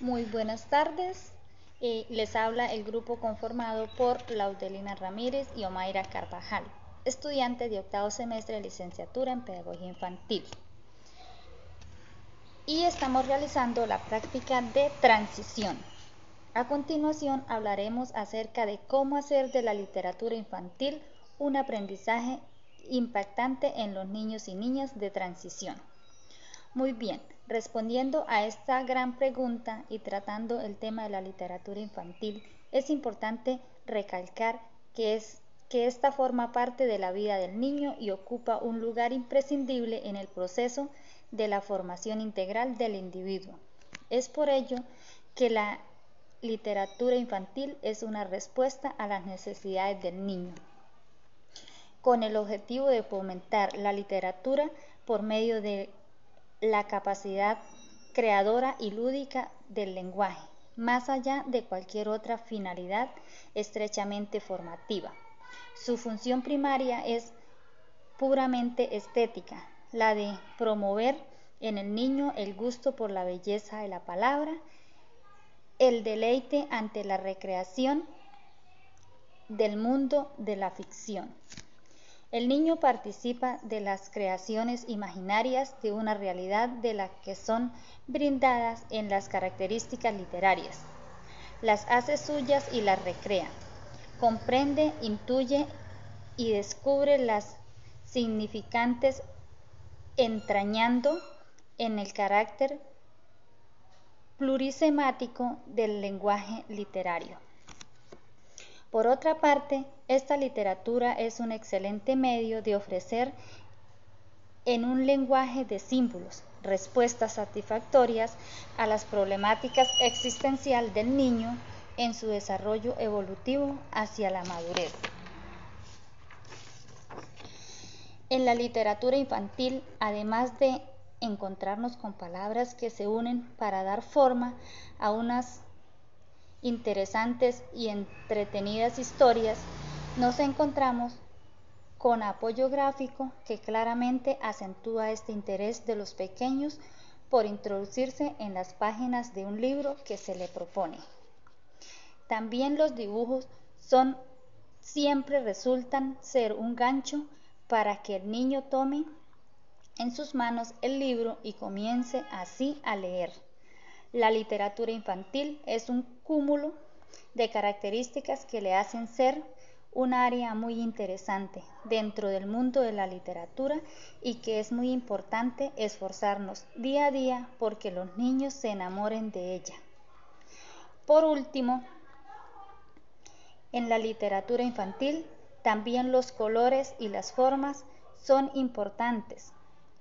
Muy buenas tardes. Eh, les habla el grupo conformado por Laudelina Ramírez y Omaira Carvajal, estudiantes de octavo semestre de licenciatura en Pedagogía Infantil. Y estamos realizando la práctica de transición. A continuación hablaremos acerca de cómo hacer de la literatura infantil un aprendizaje impactante en los niños y niñas de transición. Muy bien, respondiendo a esta gran pregunta y tratando el tema de la literatura infantil, es importante recalcar que, es, que esta forma parte de la vida del niño y ocupa un lugar imprescindible en el proceso de la formación integral del individuo. Es por ello que la literatura infantil es una respuesta a las necesidades del niño, con el objetivo de fomentar la literatura por medio de la capacidad creadora y lúdica del lenguaje, más allá de cualquier otra finalidad estrechamente formativa. Su función primaria es puramente estética, la de promover en el niño el gusto por la belleza de la palabra, el deleite ante la recreación del mundo de la ficción. El niño participa de las creaciones imaginarias de una realidad de la que son brindadas en las características literarias. Las hace suyas y las recrea. Comprende, intuye y descubre las significantes entrañando en el carácter plurisemático del lenguaje literario. Por otra parte, esta literatura es un excelente medio de ofrecer en un lenguaje de símbolos respuestas satisfactorias a las problemáticas existencial del niño en su desarrollo evolutivo hacia la madurez. En la literatura infantil, además de encontrarnos con palabras que se unen para dar forma a unas interesantes y entretenidas historias, nos encontramos con apoyo gráfico que claramente acentúa este interés de los pequeños por introducirse en las páginas de un libro que se le propone. También los dibujos son siempre resultan ser un gancho para que el niño tome en sus manos el libro y comience así a leer. La literatura infantil es un cúmulo de características que le hacen ser un área muy interesante dentro del mundo de la literatura y que es muy importante esforzarnos día a día porque los niños se enamoren de ella. Por último, en la literatura infantil también los colores y las formas son importantes,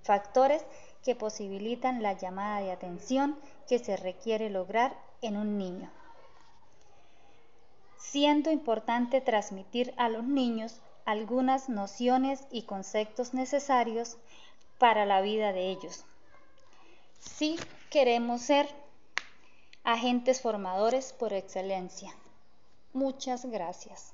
factores que posibilitan la llamada de atención que se requiere lograr en un niño. Siendo importante transmitir a los niños algunas nociones y conceptos necesarios para la vida de ellos. Si queremos ser agentes formadores por excelencia. Muchas gracias.